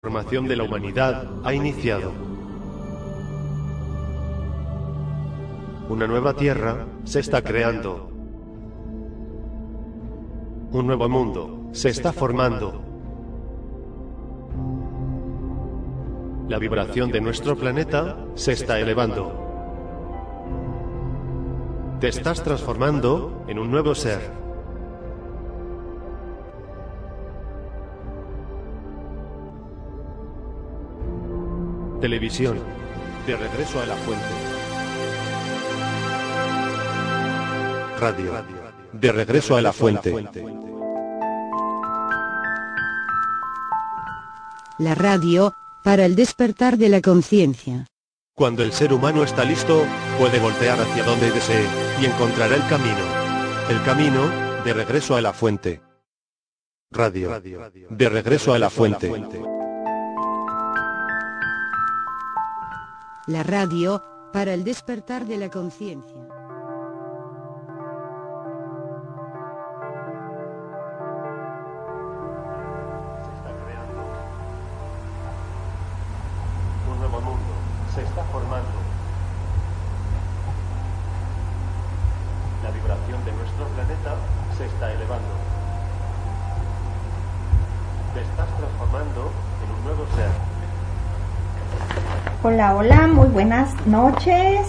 La formación de la humanidad ha iniciado. Una nueva tierra se está creando. Un nuevo mundo se está formando. La vibración de nuestro planeta se está elevando. Te estás transformando en un nuevo ser. Televisión. De regreso a la fuente. Radio. De regreso a la fuente. La radio, para el despertar de la conciencia. Cuando el ser humano está listo, puede voltear hacia donde desee y encontrará el camino. El camino de regreso a la fuente. Radio. De regreso a la fuente. La radio, para el despertar de la conciencia. Hola, hola, muy buenas noches.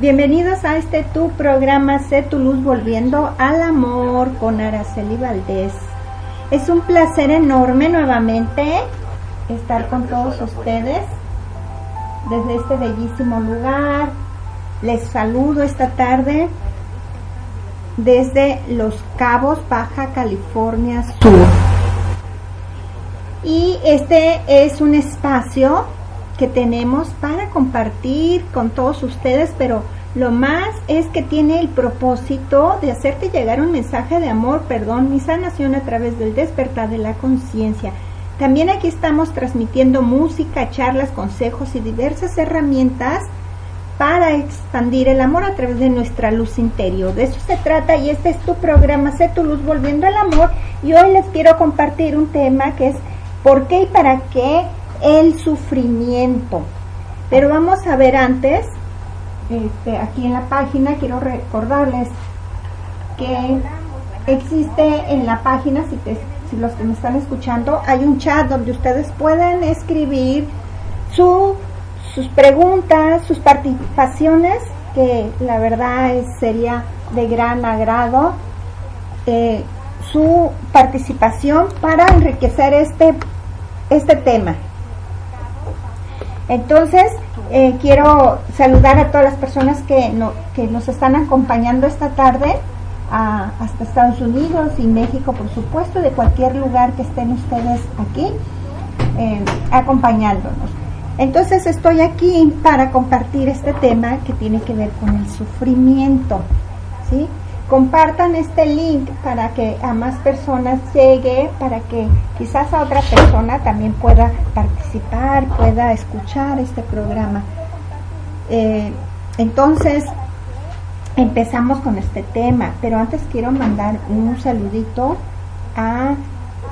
Bienvenidos a este tu programa Sé tu luz volviendo al amor con Araceli Valdés. Es un placer enorme nuevamente estar con todos ustedes desde este bellísimo lugar. Les saludo esta tarde desde Los Cabos, Baja California Sur. Y este es un espacio que tenemos para compartir con todos ustedes, pero lo más es que tiene el propósito de hacerte llegar un mensaje de amor, perdón, mi sanación a través del despertar de la conciencia. También aquí estamos transmitiendo música, charlas, consejos y diversas herramientas para expandir el amor a través de nuestra luz interior. De eso se trata y este es tu programa, Sé tu luz volviendo al amor. Y hoy les quiero compartir un tema que es ¿por qué y para qué el sufrimiento? Pero vamos a ver antes, este, aquí en la página quiero recordarles que existe en la página, si, si los que me están escuchando, hay un chat donde ustedes pueden escribir su sus preguntas, sus participaciones, que la verdad sería de gran agrado eh, su participación para enriquecer este, este tema. Entonces, eh, quiero saludar a todas las personas que, no, que nos están acompañando esta tarde, hasta Estados Unidos y México, por supuesto, de cualquier lugar que estén ustedes aquí eh, acompañándonos. Entonces estoy aquí para compartir este tema que tiene que ver con el sufrimiento. ¿sí? Compartan este link para que a más personas llegue, para que quizás a otra persona también pueda participar, pueda escuchar este programa. Eh, entonces, empezamos con este tema, pero antes quiero mandar un saludito a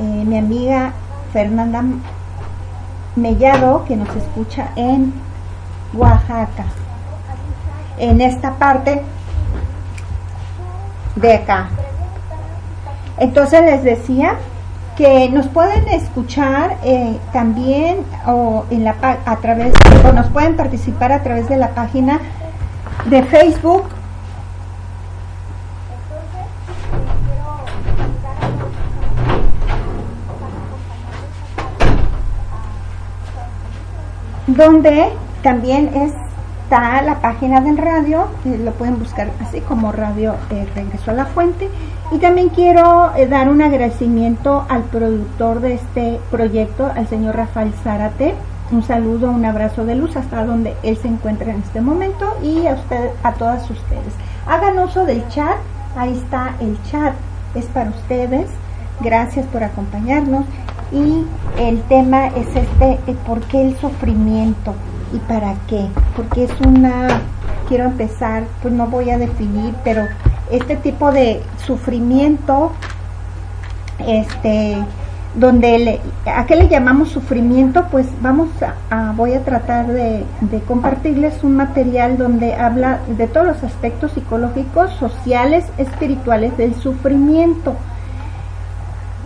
eh, mi amiga Fernanda Mellado que nos escucha en Oaxaca, en esta parte de acá. Entonces les decía que nos pueden escuchar eh, también o en la a través o nos pueden participar a través de la página de Facebook donde también está la página del radio, que lo pueden buscar así como Radio eh, Regreso a la Fuente. Y también quiero eh, dar un agradecimiento al productor de este proyecto, al señor Rafael Zárate. Un saludo, un abrazo de luz hasta donde él se encuentra en este momento y a usted, a todas ustedes. Hagan uso del chat, ahí está el chat, es para ustedes. Gracias por acompañarnos y el tema es este, ¿por qué el sufrimiento? ¿Y para qué? Porque es una, quiero empezar, pues no voy a definir, pero este tipo de sufrimiento, este, donde a qué le llamamos sufrimiento, pues vamos a, voy a tratar de, compartirles un material donde habla de todos los aspectos psicológicos, sociales, espirituales del sufrimiento.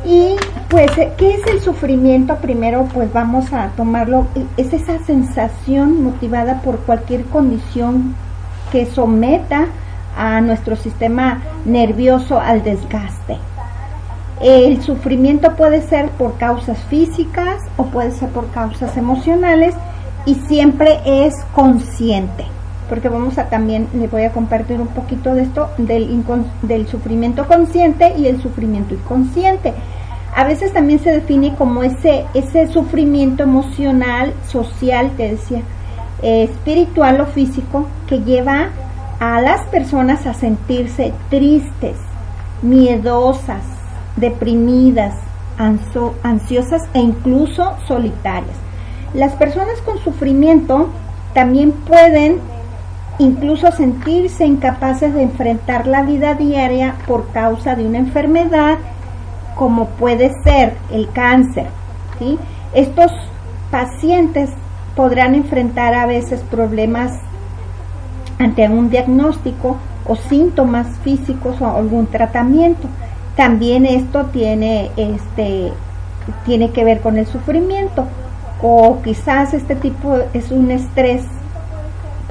Y pues, ¿qué es el sufrimiento? Primero, pues vamos a tomarlo, es esa sensación motivada por cualquier condición que someta a nuestro sistema nervioso al desgaste. El sufrimiento puede ser por causas físicas o puede ser por causas emocionales y siempre es consciente, porque vamos a también, le voy a compartir un poquito de esto, del, del sufrimiento consciente y el sufrimiento inconsciente. A veces también se define como ese, ese sufrimiento emocional, social, te decía, eh, espiritual o físico, que lleva a las personas a sentirse tristes, miedosas, deprimidas, ansiosas e incluso solitarias. Las personas con sufrimiento también pueden incluso sentirse incapaces de enfrentar la vida diaria por causa de una enfermedad como puede ser el cáncer. Estos pacientes podrán enfrentar a veces problemas ante un diagnóstico o síntomas físicos o algún tratamiento. También esto tiene, este, tiene que ver con el sufrimiento o quizás este tipo es un estrés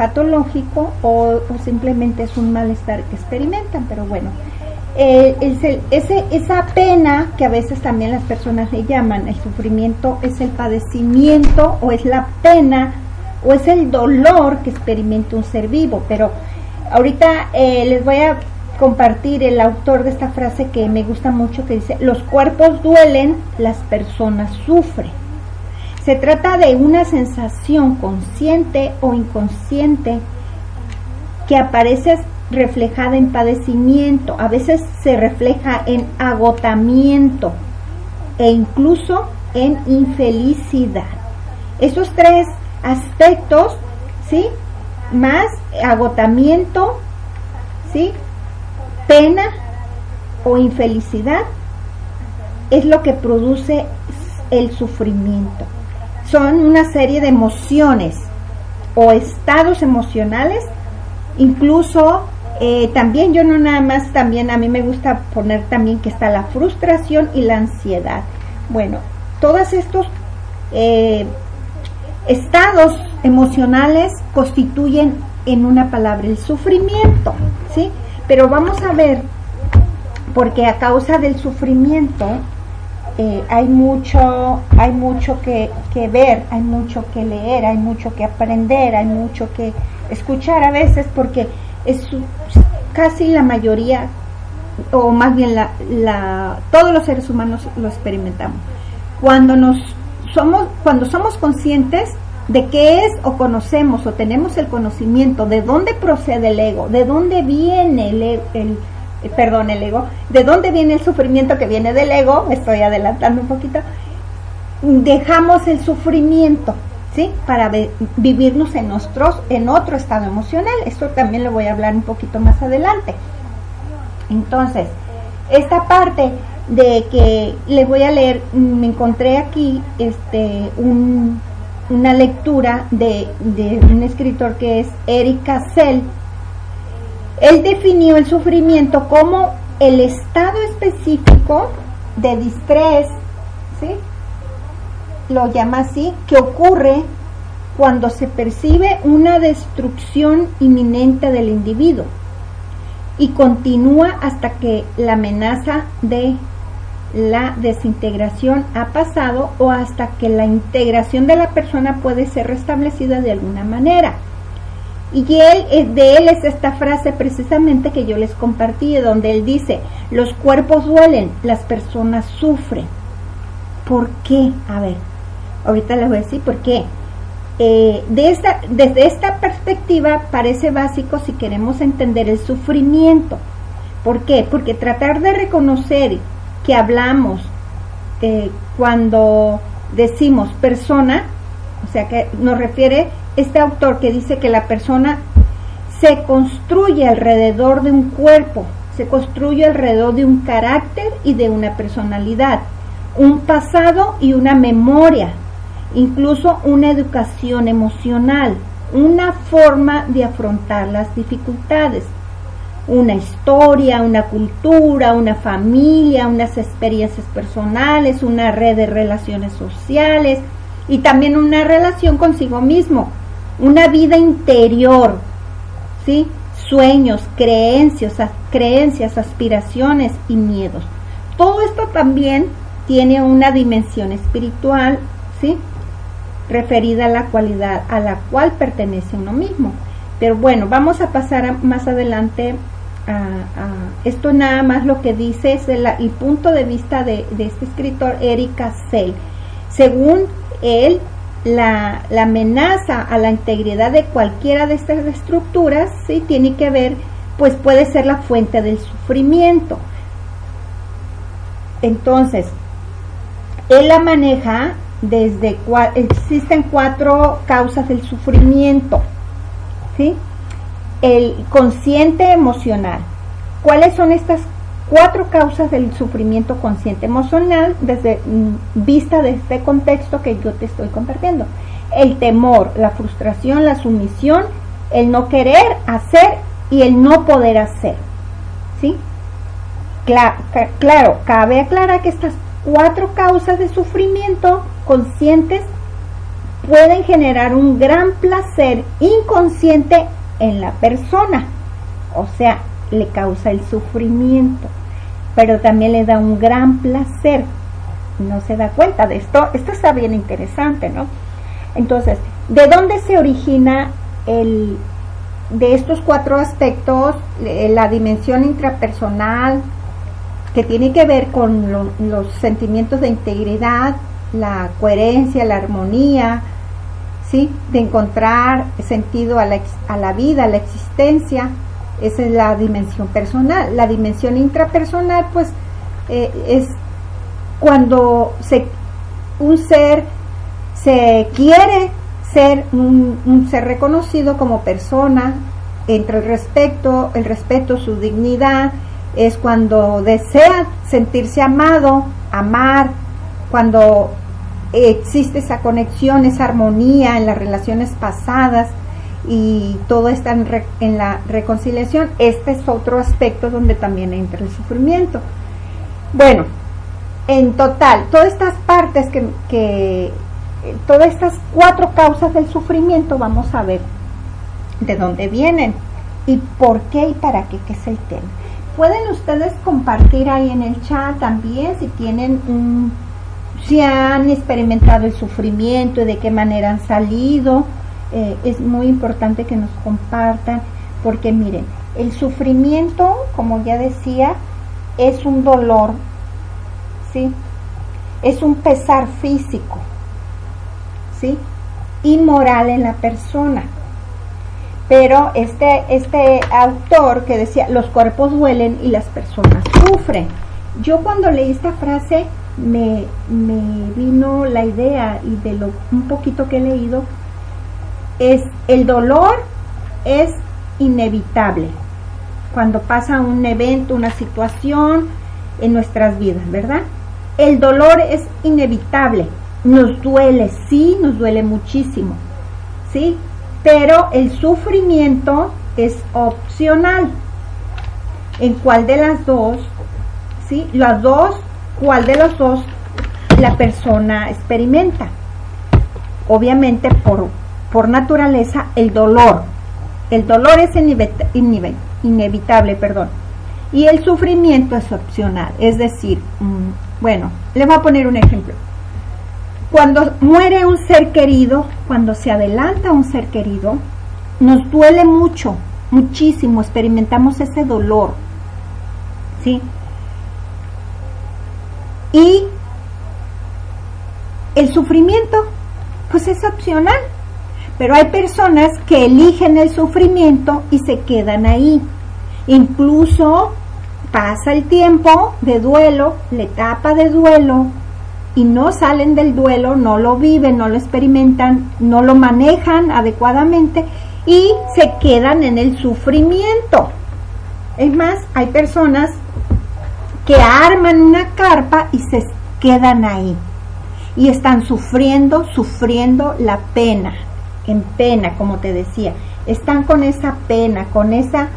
patológico o, simplemente es un malestar que experimentan, pero bueno, eh, ese, esa pena que a veces también las personas le llaman el sufrimiento es el padecimiento o es la pena o es el dolor que experimenta un ser vivo, pero ahorita eh, les voy a compartir el autor de esta frase que me gusta mucho que dice, los cuerpos duelen, las personas sufren. Se trata de una sensación consciente o inconsciente que aparece reflejada en padecimiento, a veces se refleja en agotamiento e incluso en infelicidad. Esos tres aspectos, ¿sí? Más agotamiento, ¿sí? pena o infelicidad es lo que produce el sufrimiento. Son una serie de emociones o estados emocionales, incluso eh, también yo no nada más, también a mí me gusta poner también que está la frustración y la ansiedad. Bueno, todos estos eh, estados emocionales constituyen en una palabra el sufrimiento, ¿sí? Pero vamos a ver, porque a causa del sufrimiento eh, hay mucho, hay mucho que, ver, hay mucho que leer, hay mucho que aprender, hay mucho que escuchar a veces, porque es casi la mayoría, o más bien la, la, todos los seres humanos lo experimentamos. Cuando nos somos, cuando somos conscientes de qué es o conocemos o tenemos el conocimiento de dónde procede el ego, de dónde viene el, el, perdón, el ego, de dónde viene el sufrimiento que viene del ego, estoy adelantando un poquito, dejamos el sufrimiento, ¿sí? Para vivirnos en, en otro estado emocional. Esto también lo voy a hablar un poquito más adelante. Entonces, esta parte de que les voy a leer, me encontré aquí este un una lectura de, un escritor que es Eric Cassell. Él definió el sufrimiento como el estado específico de distrés, ¿sí? lo llama así, que ocurre cuando se percibe una destrucción inminente del individuo y continúa hasta que la amenaza de la desintegración ha pasado o hasta que la integración de la persona puede ser restablecida de alguna manera. Y él, de él es esta frase precisamente que yo les compartí, donde él dice, los cuerpos duelen, las personas sufren. ¿Por qué? A ver, ahorita les voy a decir por qué. Eh, de esta, desde esta perspectiva parece básico si queremos entender el sufrimiento. ¿Por qué? Porque tratar de reconocer que hablamos eh, cuando decimos persona, o sea que nos refiere este autor que dice que la persona se construye alrededor de un cuerpo, se construye alrededor de un carácter y de una personalidad. un pasado y una memoria, incluso una educación emocional, una forma de afrontar las dificultades, una historia, una cultura, una familia, unas experiencias personales, una red de relaciones sociales y también una relación consigo mismo, una vida interior, ¿sí? sueños, creencias, creencias, aspiraciones y miedos. Todo esto también tiene una dimensión espiritual, ¿sí? referida a la cualidad a la cual pertenece uno mismo. Pero bueno, vamos a pasar más adelante a, esto nada más lo que dice es el, punto de vista de, este escritor Erika Sell. Según él, la, amenaza a la integridad de cualquiera de estas estructuras sí tiene que ver, pues puede ser la fuente del sufrimiento. Entonces, él la maneja desde existen cuatro causas del sufrimiento, ¿sí? El consciente emocional. ¿Cuáles son estas cuatro causas del sufrimiento consciente emocional desde mm, vista de este contexto que yo te estoy compartiendo? El temor, la frustración, la sumisión, el no querer hacer y el no poder hacer, ¿sí? claro, cabe aclarar que estas cuatro causas de sufrimiento conscientes pueden generar un gran placer inconsciente en la persona, o sea, le causa el sufrimiento, pero también le da un gran placer. No se da cuenta de esto, esto está bien interesante, ¿no? Entonces, ¿de dónde se origina el de estos cuatro aspectos, eh, la dimensión intrapersonal, que tiene que ver con los sentimientos de integridad, la coherencia, la armonía, ¿sí? de encontrar sentido a la, a la vida, a la existencia. Esa es la dimensión personal. La dimensión intrapersonal, pues, eh, es cuando se, un ser se quiere ser un, un, ser reconocido como persona entre el respeto, el respeto, su dignidad, es cuando desea sentirse amado, amar, cuando existe esa conexión, esa armonía en las relaciones pasadas y todo está en, la reconciliación. Este es otro aspecto donde también entra el sufrimiento. Bueno, en total, todas estas partes que, que todas estas cuatro causas del sufrimiento, vamos a ver de dónde vienen y por qué y para qué, que es el tema. Pueden ustedes compartir ahí en el chat también si tienen un, si han experimentado el sufrimiento y de qué manera han salido. Eh, es muy importante que nos compartan porque miren, el sufrimiento, como ya decía, es un dolor, ¿sí? Es un pesar físico, ¿sí? Y moral en la persona pero este, este autor que decía, los cuerpos duelen y las personas sufren. Yo cuando leí esta frase me, vino la idea y de lo un poquito que he leído, es el dolor es inevitable cuando pasa un evento, una situación en nuestras vidas, ¿verdad? El dolor es inevitable, nos duele, sí, nos duele muchísimo, ¿sí? pero el sufrimiento es opcional. ¿En cuál de las dos? ¿Sí? Las dos, ¿cuál de los dos la persona experimenta? Obviamente por, por naturaleza el dolor. El dolor es inevitable, perdón. Y el sufrimiento es opcional. Es decir, mm, bueno, le voy a poner un ejemplo. Cuando muere un ser querido, cuando se adelanta un ser querido, nos duele mucho, muchísimo, experimentamos ese dolor. ¿Sí? Y el sufrimiento, pues es opcional. Pero hay personas que eligen el sufrimiento y se quedan ahí. Incluso pasa el tiempo de duelo, la etapa de duelo, y no salen del duelo, no lo viven, no lo experimentan, no lo manejan adecuadamente y se quedan en el sufrimiento. Es más, hay personas que arman una carpa y se quedan ahí y están sufriendo, sufriendo la pena, en pena, como te decía, están con esa pena, con esa,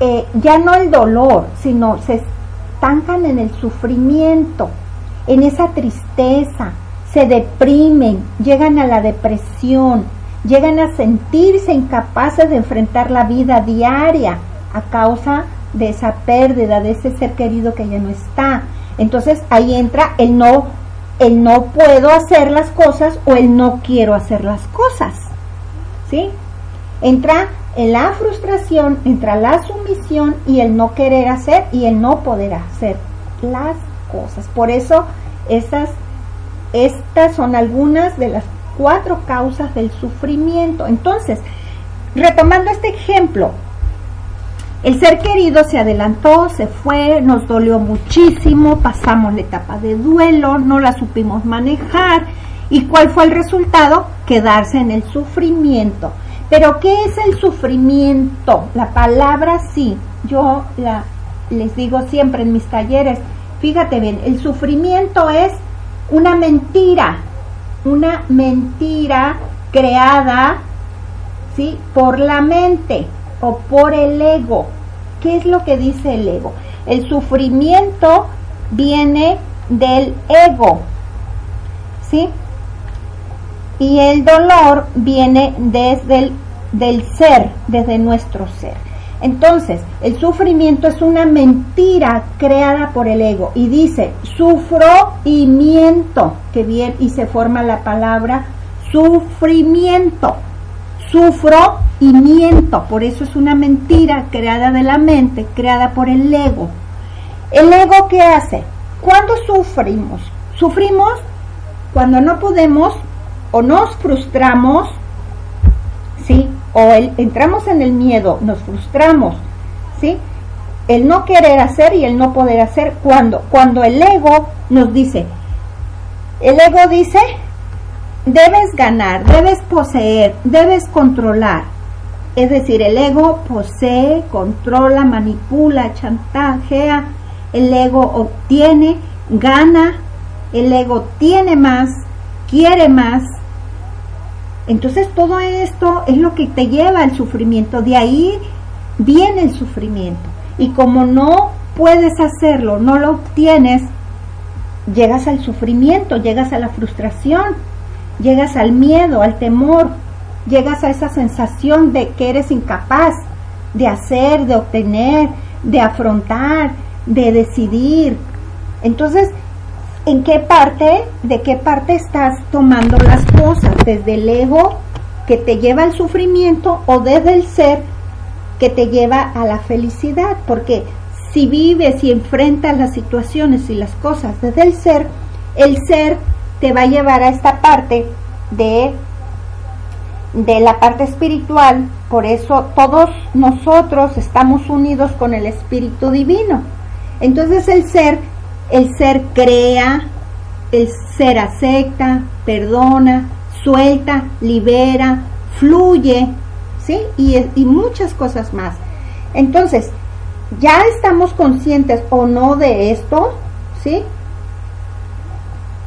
eh, ya no el dolor, sino se estancan en el sufrimiento, en esa tristeza, se deprimen, llegan a la depresión, llegan a sentirse incapaces de enfrentar la vida diaria a causa de esa pérdida, de ese ser querido que ya no está. Entonces ahí entra el no, el no puedo hacer las cosas o el no quiero hacer las cosas. ¿Sí? Entra en la frustración, entra la sumisión y el no querer hacer y el no poder hacer las cosas. Por eso esas, estas son algunas de las cuatro causas del sufrimiento. Entonces, retomando este ejemplo, el ser querido se adelantó, se fue, nos dolió muchísimo, pasamos la etapa de duelo, no la supimos manejar. ¿Y cuál fue el resultado? Quedarse en el sufrimiento. Pero ¿qué es el sufrimiento? La palabra sí, yo la, les digo siempre en mis talleres, fíjate bien, el sufrimiento es una mentira, una mentira creada ¿sí? por la mente o por el ego. ¿Qué es lo que dice el ego? El sufrimiento viene del ego, ¿sí? Y el dolor viene desde el del ser, desde nuestro ser. Entonces, el sufrimiento es una mentira creada por el ego y dice sufro y miento, que bien, y se forma la palabra sufrimiento. Sufro y miento, por eso es una mentira creada de la mente, creada por el ego. ¿El ego qué hace? ¿Cuándo sufrimos? Sufrimos cuando no podemos o nos frustramos, ¿sí? O el, entramos en el miedo, nos frustramos, ¿sí? El no querer hacer y el no poder hacer, cuando Cuando el ego nos dice, el ego dice, debes ganar, debes poseer, debes controlar. Es decir, el ego posee, controla, manipula, chantajea, el ego obtiene, gana, el ego tiene más, quiere más. Entonces todo esto es lo que te lleva al sufrimiento, de ahí viene el sufrimiento. Y como no puedes hacerlo, no lo obtienes, llegas al sufrimiento, llegas a la frustración, llegas al miedo, al temor, llegas a esa sensación de que eres incapaz de hacer, de obtener, de afrontar, de decidir. Entonces, ¿en qué parte, de qué parte estás tomando las cosas? ¿Desde el ego que te lleva al sufrimiento o desde el ser que te lleva a la felicidad? Porque si vives y enfrentas las situaciones y las cosas desde el ser, el ser te va a llevar a esta parte de, de la parte espiritual, por eso todos nosotros estamos unidos con el Espíritu Divino. Entonces el ser, el ser crea, el ser acepta, perdona, suelta, libera, fluye, ¿sí? Y, y muchas cosas más. Entonces, ya estamos conscientes o no de esto, ¿sí?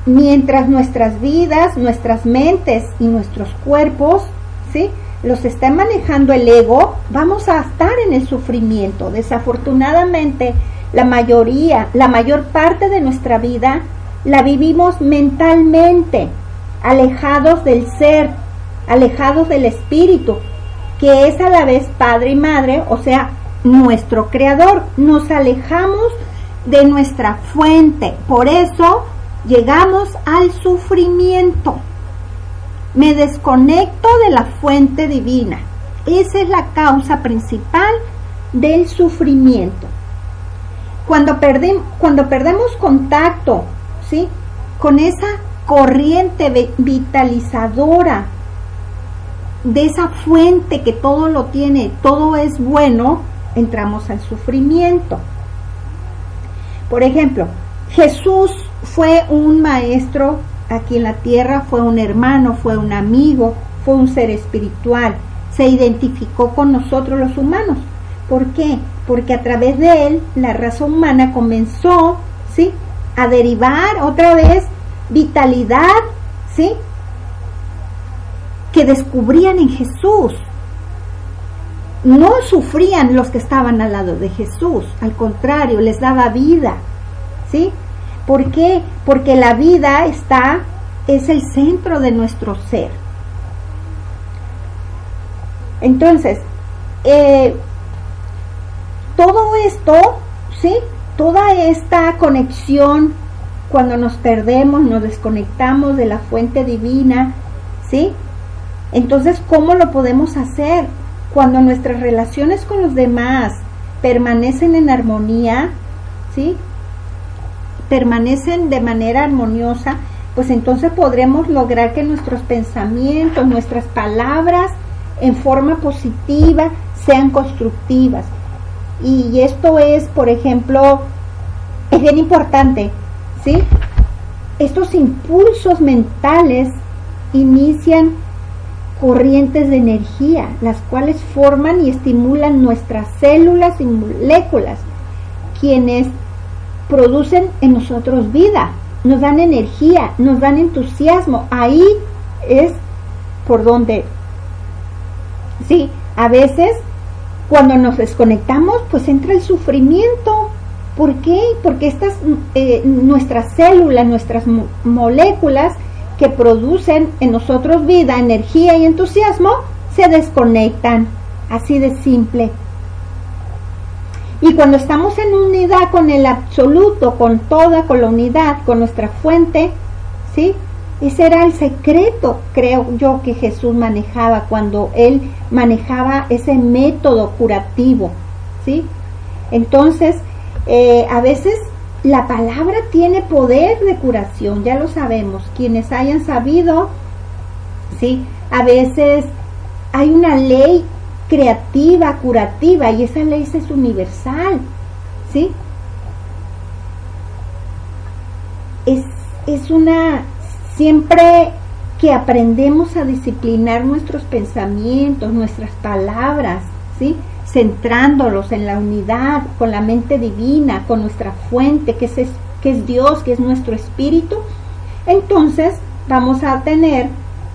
Mientras nuestras vidas, nuestras mentes y nuestros cuerpos, ¿sí? los está manejando el ego, vamos a estar en el sufrimiento. Desafortunadamente, la mayoría, la mayor parte de nuestra vida la vivimos mentalmente, alejados del ser, alejados del espíritu, que es a la vez padre y madre, o sea, nuestro creador. Nos alejamos de nuestra fuente. Por eso llegamos al sufrimiento. Me desconecto de la fuente divina. Esa es la causa principal del sufrimiento. Cuando, cuando perdemos contacto ¿sí? con esa corriente vitalizadora de esa fuente que todo lo tiene, todo es bueno, entramos al sufrimiento. Por ejemplo, Jesús fue un maestro aquí en la tierra, fue un hermano, fue un amigo, fue un ser espiritual, se identificó con nosotros los humanos. ¿Por qué? Porque a través de él la raza humana comenzó, ¿sí? a derivar otra vez vitalidad, ¿sí? Que descubrían en Jesús. No sufrían los que estaban al lado de Jesús, al contrario, les daba vida, ¿sí? ¿Por qué? Porque la vida está, es el centro de nuestro ser. Entonces, eh, todo esto, ¿sí? Toda esta conexión, cuando nos perdemos, nos desconectamos de la fuente divina, ¿sí? Entonces, ¿cómo lo podemos hacer? Cuando nuestras relaciones con los demás permanecen en armonía, ¿sí? Permanecen de manera armoniosa, pues entonces podremos lograr que nuestros pensamientos, nuestras palabras, en forma positiva, sean constructivas. Y esto es, por ejemplo, es bien importante, ¿sí? Estos impulsos mentales inician corrientes de energía, las cuales forman y estimulan nuestras células y moléculas, quienes producen en nosotros vida, nos dan energía, nos dan entusiasmo. Ahí es por donde Sí, a veces cuando nos desconectamos, pues entra el sufrimiento. ¿Por qué? Porque estas, eh, nuestras células, nuestras moléculas que producen en nosotros vida, energía y entusiasmo, se desconectan. Así de simple. Y cuando estamos en unidad con el absoluto, con toda, con la unidad, con nuestra fuente, ¿sí? Ese era el secreto, creo yo, que Jesús manejaba cuando él manejaba ese método curativo, ¿sí? Entonces, eh, a veces la palabra tiene poder de curación, ya lo sabemos. Quienes hayan sabido, ¿sí? A veces hay una ley creativa, curativa, y esa ley es universal, ¿sí? Es, es una Siempre que aprendemos a disciplinar nuestros pensamientos, nuestras palabras, ¿sí? centrándolos en la unidad, con la mente divina, con nuestra fuente, que es, que es Dios, que es nuestro espíritu, entonces vamos a tener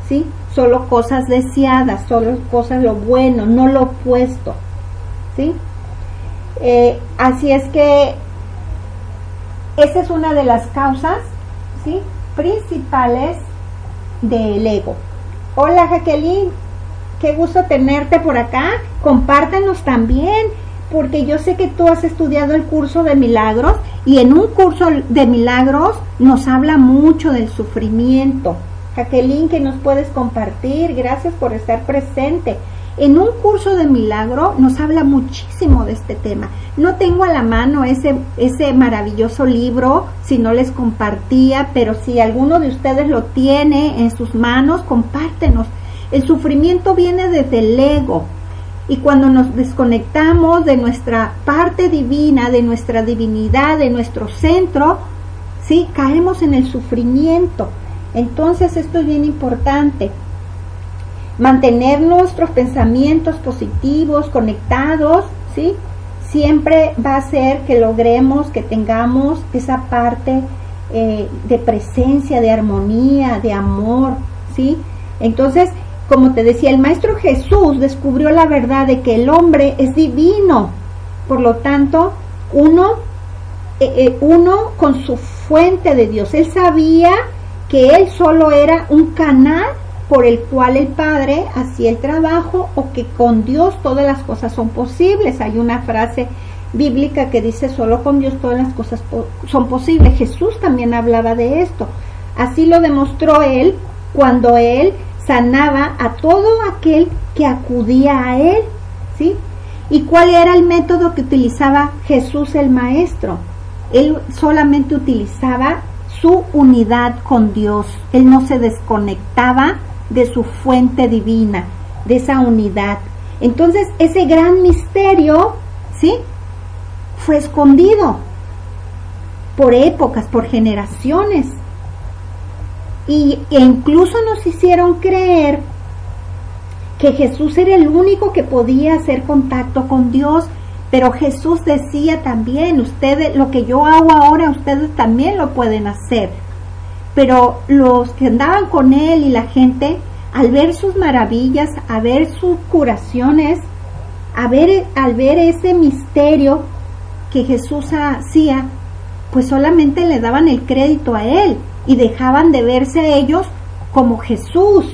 ¿sí? Solo cosas deseadas, solo cosas lo bueno, no lo opuesto. ¿sí? Eh, así es que esa es una de las causas ¿sí? principales del ego. Hola Jacqueline, qué gusto tenerte por acá. Compártenos también, porque yo sé que tú has estudiado el curso de milagros y en un curso de milagros nos habla mucho del sufrimiento. Jacqueline, que nos puedes compartir, gracias por estar presente. En un curso de milagro nos habla muchísimo de este tema. No tengo a la mano ese, ese maravilloso libro, si no les compartía, pero si alguno de ustedes lo tiene en sus manos, compártenos. El sufrimiento viene desde el ego. Y cuando nos desconectamos de nuestra parte divina, de nuestra divinidad, de nuestro centro, sí, caemos en el sufrimiento. Entonces esto es bien importante mantener nuestros pensamientos positivos, conectados, ¿sí? Siempre va a ser que logremos, que tengamos esa parte eh, de presencia, de armonía, de amor, ¿sí? Entonces, como te decía, el Maestro Jesús descubrió la verdad de que el hombre es divino. Por lo tanto, uno, eh, eh, uno con su fuente de Dios, él sabía que él solo era un canal por el cual el Padre hacía el trabajo o que con Dios todas las cosas son posibles. Hay una frase bíblica que dice solo con Dios todas las cosas son posibles. Jesús también hablaba de esto. Así lo demostró él cuando él sanaba a todo aquel que acudía a él, ¿sí? ¿Y cuál era el método que utilizaba Jesús el Maestro? Él solamente utilizaba su unidad con Dios. Él no se desconectaba de su fuente divina, de esa unidad. Entonces, ese gran misterio, ¿sí? Fue escondido por épocas, por generaciones. Y, e incluso nos hicieron creer que Jesús era el único que podía hacer contacto con Dios, Pero Jesús decía también, ustedes, lo que yo hago ahora, ustedes también lo pueden hacer. Pero los que andaban con él y la gente, al ver sus maravillas, a ver sus curaciones, a ver, al ver ese misterio que Jesús hacía, pues solamente le daban el crédito a él y dejaban de verse a ellos como Jesús.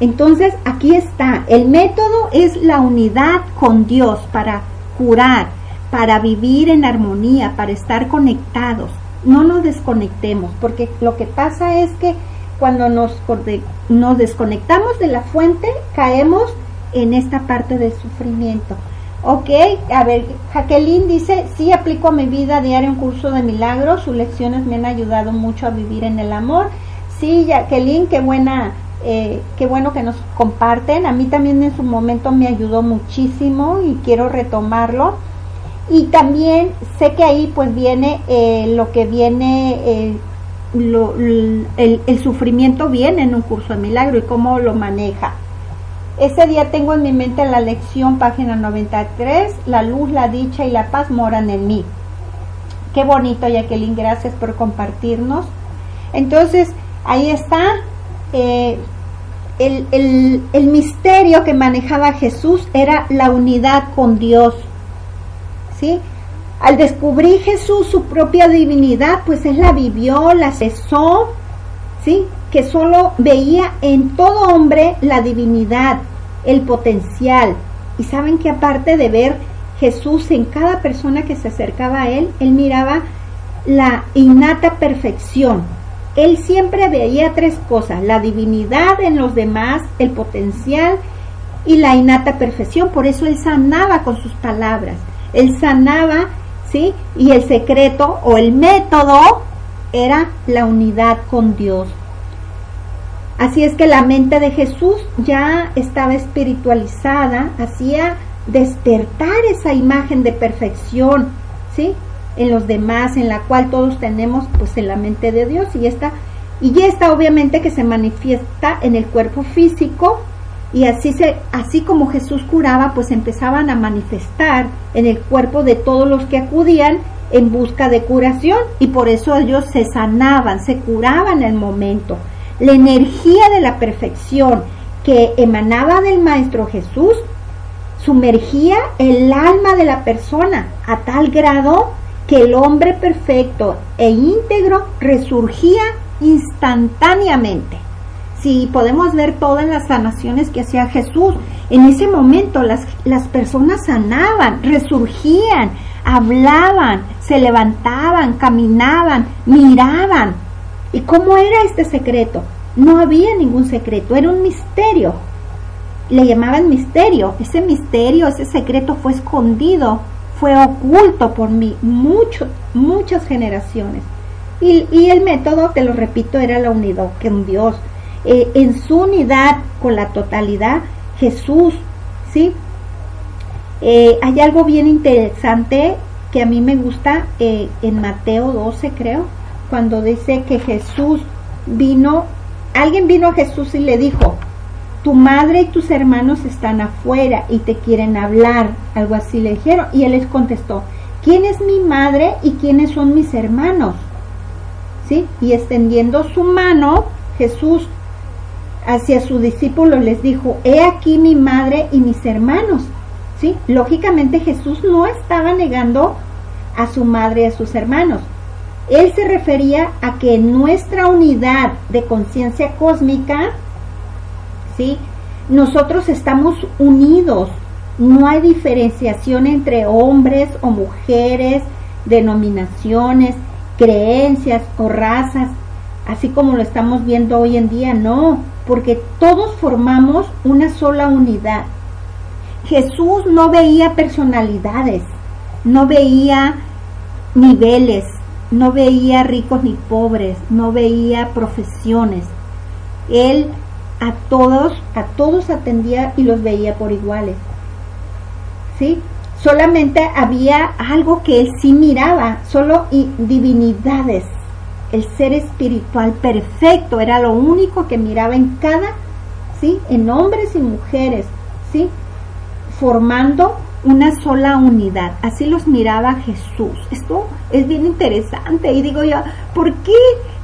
Entonces aquí está, el método es la unidad con Dios para curar, para vivir en armonía, para estar conectados. No nos desconectemos, porque lo que pasa es que cuando nos, nos desconectamos de la fuente, caemos en esta parte del sufrimiento. Ok, a ver, Jacqueline dice, sí aplico a mi vida diario un curso de milagros, sus lecciones me han ayudado mucho a vivir en el amor. Sí, Jacqueline, qué buena, eh, qué bueno que nos comparten. A mí también en su momento me ayudó muchísimo y quiero retomarlo. Y también sé que ahí pues viene eh, lo que viene, eh, el, sufrimiento viene en un curso de milagro y cómo lo maneja. Ese día tengo en mi mente la lección, página 93, la luz, la dicha y la paz moran en mí. Qué bonito, Jacqueline, gracias por compartirnos. Entonces, ahí está eh, el, el, el misterio que manejaba Jesús, era la unidad con Dios. ¿Sí? Al descubrir Jesús su propia divinidad, pues él la vivió, la cesó, ¿sí? Que solo veía en todo hombre la divinidad, el potencial. Y saben que aparte de ver Jesús en cada persona que se acercaba a él, él miraba la innata perfección. Él siempre veía tres cosas, la divinidad en los demás, el potencial y la innata perfección. Por eso él sanaba con sus palabras. Él sanaba, ¿sí? Y el secreto o el método era la unidad con Dios. Así es que la mente de Jesús ya estaba espiritualizada, hacía despertar esa imagen de perfección, ¿sí? En los demás, en la cual todos tenemos pues en la mente de Dios. Y esta y esta obviamente que se manifiesta en el cuerpo físico y así se así como Jesús curaba, pues empezaban a manifestar en el cuerpo de todos los que acudían en busca de curación. Y por eso ellos se sanaban, se curaban en el momento. La energía de la perfección que emanaba del Maestro Jesús sumergía el alma de la persona a tal grado que el hombre perfecto e íntegro resurgía instantáneamente. Si podemos ver todas las sanaciones que hacía Jesús, en ese momento las, las personas sanaban, resurgían, hablaban, se levantaban, caminaban, miraban, ¿Y cómo era este secreto? No había ningún secreto, era un misterio. Le llamaban misterio. Ese misterio, ese secreto fue escondido, fue oculto por mí mucho, muchas generaciones. Y, el método, te lo repito, era la unidad con Dios. Eh, en su unidad con la totalidad, Jesús, ¿sí? Eh, hay algo bien interesante que a mí me gusta eh, en Mateo 12, creo, cuando dice que Jesús vino, alguien vino a Jesús y le dijo, tu madre y tus hermanos están afuera y te quieren hablar, algo así le dijeron. Y él les contestó, ¿quién es mi madre y quiénes son mis hermanos? ¿Sí? Y extendiendo su mano, Jesús hacia sus discípulos les dijo, he aquí mi madre y mis hermanos. ¿Sí? Lógicamente Jesús no estaba negando a su madre y a sus hermanos, él se refería a que nuestra unidad de conciencia cósmica, ¿sí? Nosotros estamos unidos, no hay diferenciación entre hombres o mujeres, denominaciones, creencias o razas, así como lo estamos viendo hoy en día, no, porque todos formamos una sola unidad. Jesús no veía personalidades, no veía niveles, no veía ricos ni pobres, no veía profesiones. Él a todos, a todos atendía y los veía por iguales. ¿Sí? Solamente había algo que él sí miraba, solo divinidades. El ser espiritual perfecto era lo único que miraba en cada, ¿sí? En hombres y mujeres, ¿sí? Formando una sola unidad. Así los miraba Jesús. Esto es bien interesante. Y digo yo, ¿por qué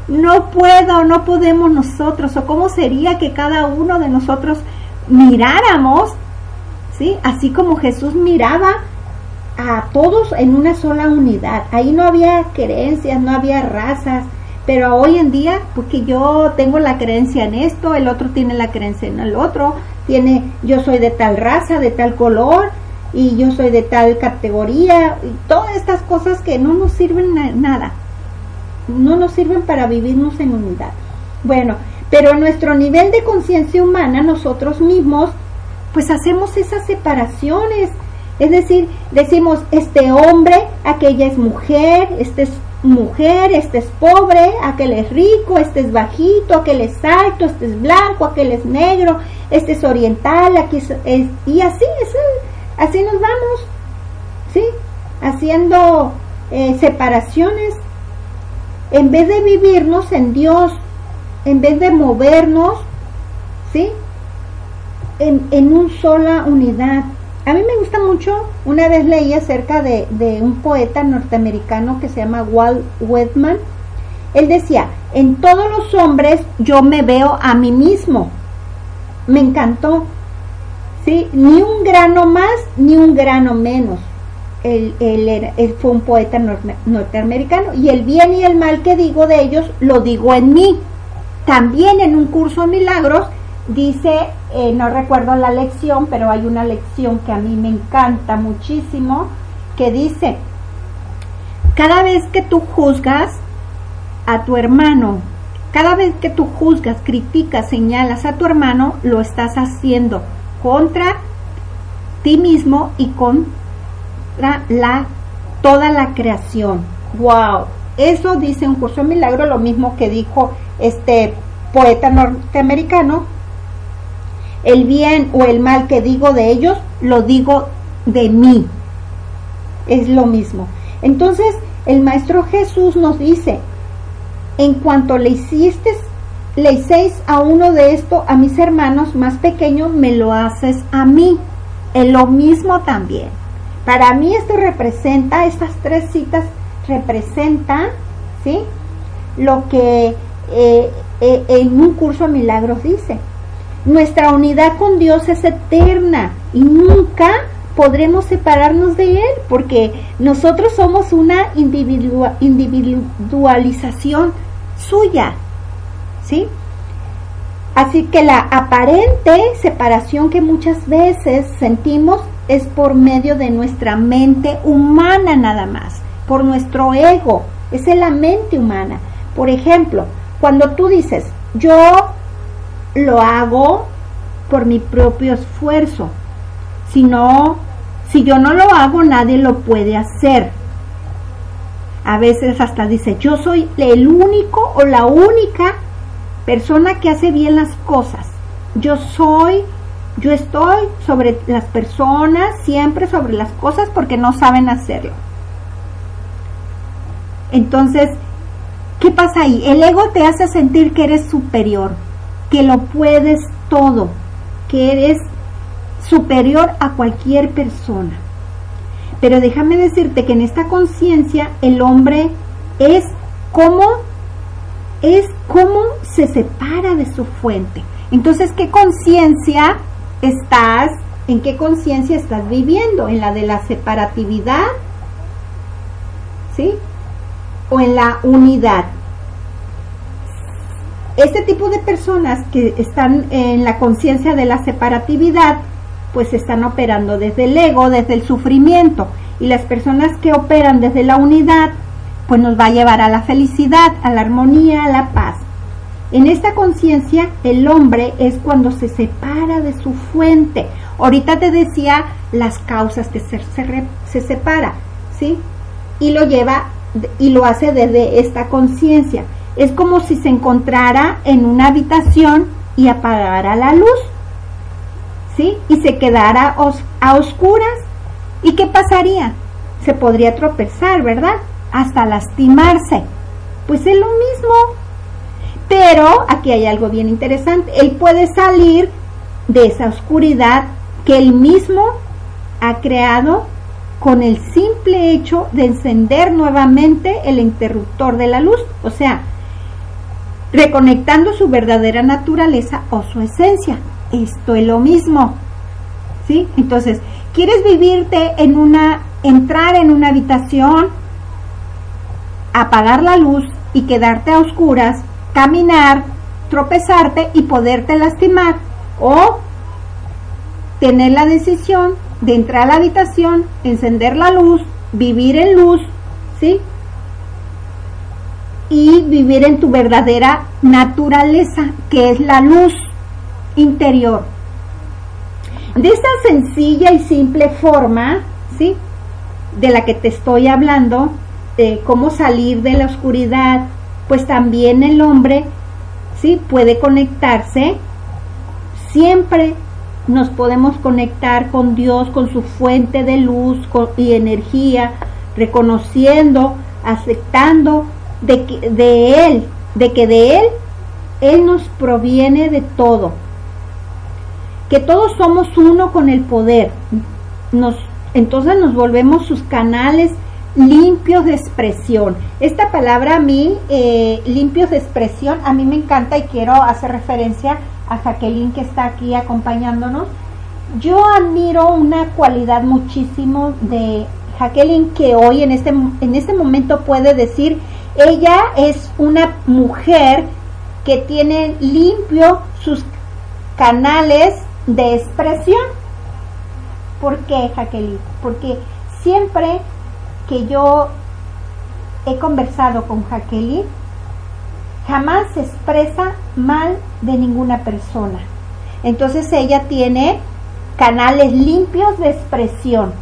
no puedo, no podemos nosotros? ¿O cómo sería que cada uno de nosotros miráramos, ¿sí? Así como Jesús miraba a todos en una sola unidad. Ahí no había creencias, no había razas, pero hoy en día, porque yo tengo la creencia en esto, el otro tiene la creencia en el otro, tiene, yo soy de tal raza, de tal color, y yo soy de tal categoría, y todas estas cosas que no nos sirven nada, no nos sirven para vivirnos en unidad. Bueno, pero a nuestro nivel de conciencia humana, nosotros mismos, pues hacemos esas separaciones. Es decir, decimos, este hombre, aquella es mujer, este es mujer, este es pobre, aquel es rico, este es bajito, aquel es alto, este es blanco, aquel es negro, este es oriental, aquí es, y así es, así nos vamos, ¿sí? Haciendo eh, separaciones en vez de vivirnos en Dios, en vez de movernos, ¿sí? En, en una sola unidad. A mí me gusta mucho, una vez leí acerca de, de un poeta norteamericano que se llama Walt Whitman. Él decía, en todos los hombres yo me veo a mí mismo. Me encantó. ¿sí? Ni un grano más, ni un grano menos. Él, fue un poeta norteamericano y el bien y el mal que digo de ellos lo digo en mí. También en un curso de milagros dice, eh, no recuerdo la lección, pero hay una lección que a mí me encanta muchísimo, que dice, cada vez que tú juzgas a tu hermano, cada vez que tú juzgas, criticas, señalas a tu hermano, lo estás haciendo contra ti mismo y la, toda la creación. ¡Wow! Eso dice un curso de milagro, lo mismo que dijo este poeta norteamericano, el bien o el mal que digo de ellos, lo digo de mí. Es lo mismo. Entonces, el Maestro Jesús nos dice, en cuanto le hiciste, le hicéis a uno de esto, a mis hermanos más pequeños, me lo haces a mí. Es lo mismo también. Para mí esto representa, estas tres citas representan, ¿sí? Lo que eh, eh, en un curso de milagros dice. Nuestra unidad con Dios es eterna y nunca podremos separarnos de Él porque nosotros somos una individualización suya. ¿Sí? Así que la aparente separación que muchas veces sentimos es por medio de nuestra mente humana nada más, por nuestro ego, es en la mente humana. Por ejemplo, cuando tú dices, yo lo hago por mi propio esfuerzo, si no, si yo no lo hago, nadie lo puede hacer. A veces hasta dice, yo soy el único o la única persona que hace bien las cosas. Yo soy, yo estoy sobre las personas, siempre sobre las cosas porque no saben hacerlo. Entonces, ¿Qué pasa ahí? El ego te hace sentir que eres superior, que lo puedes todo, que eres superior a cualquier persona. Pero déjame decirte que en esta conciencia el hombre es como es como se separa de su fuente. Entonces, ¿qué conciencia estás? ¿En qué conciencia estás viviendo? ¿En la de la separatividad? ¿Sí? o en la unidad. Este tipo de personas que están en la conciencia de la separatividad, pues están operando desde el ego, desde el sufrimiento. Y las personas que operan desde la unidad, pues nos va a llevar a la felicidad, a la armonía, a la paz. En esta conciencia, el hombre es cuando se separa de su fuente. Ahorita te decía las causas que se, se, se separa, ¿sí? Y lo lleva y lo hace desde esta conciencia. Es como si se encontrara en una habitación y apagara la luz, ¿sí? Y se quedara a oscuras. ¿Y qué pasaría? Se podría tropezar, ¿verdad? Hasta lastimarse. Pues es lo mismo. Pero aquí hay algo bien interesante. Él puede salir de esa oscuridad que él mismo ha creado con el simple hecho de encender nuevamente el interruptor de la luz, o sea, reconectando su verdadera naturaleza o su esencia. Esto es lo mismo. ¿Sí? Entonces, ¿quieres vivirte en una entrar en una habitación, apagar la luz y quedarte a oscuras, caminar, tropezarte y poderte lastimar o tener la decisión de entrar a la habitación, encender la luz, vivir en luz, ¿sí? Y vivir en tu verdadera naturaleza, que es la luz interior. De esa sencilla y simple forma, ¿sí? De la que te estoy hablando, de cómo salir de la oscuridad, pues también el hombre, ¿sí? Puede conectarse siempre nos podemos conectar con Dios, con su fuente de luz y energía, reconociendo, aceptando de, que, de Él, de que de Él, Él nos proviene de todo. Que todos somos uno con el poder. Entonces nos volvemos sus canales limpios de expresión. Esta palabra a mí, eh, limpios de expresión, a mí me encanta y quiero hacer referencia a Jacqueline que está aquí acompañándonos. Yo admiro una cualidad muchísimo de Jacqueline que hoy en este, en este momento puede decir, ella es una mujer que tiene limpio sus canales de expresión. ¿Por qué, Jacqueline? Porque siempre que yo he conversado con Jacqueline, jamás se expresa mal de ninguna persona. Entonces ella tiene canales limpios de expresión.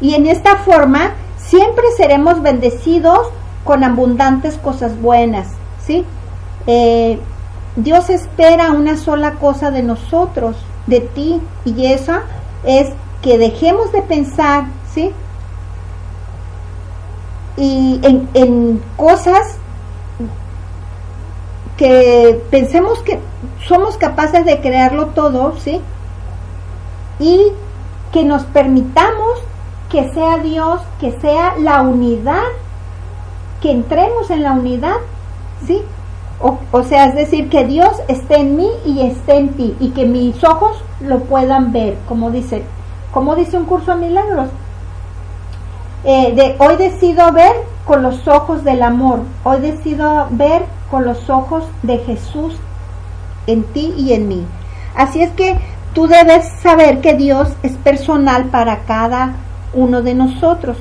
Y en esta forma siempre seremos bendecidos con abundantes cosas buenas, ¿sí? Eh, Dios espera una sola cosa de nosotros, de ti, y esa es que dejemos de pensar, ¿sí? Y en, en cosas que pensemos que somos capaces de crearlo todo, ¿sí? Y que nos permitamos que sea Dios, que sea la unidad, que entremos en la unidad, ¿sí? O, sea, es decir, que Dios esté en mí y esté en ti y que mis ojos lo puedan ver, como dice, como dice un curso de milagros. Eh, de, hoy decido ver con los ojos del amor, hoy decido ver con los ojos de Jesús en ti y en mí. Así es que tú debes saber que Dios es personal para cada uno de nosotros.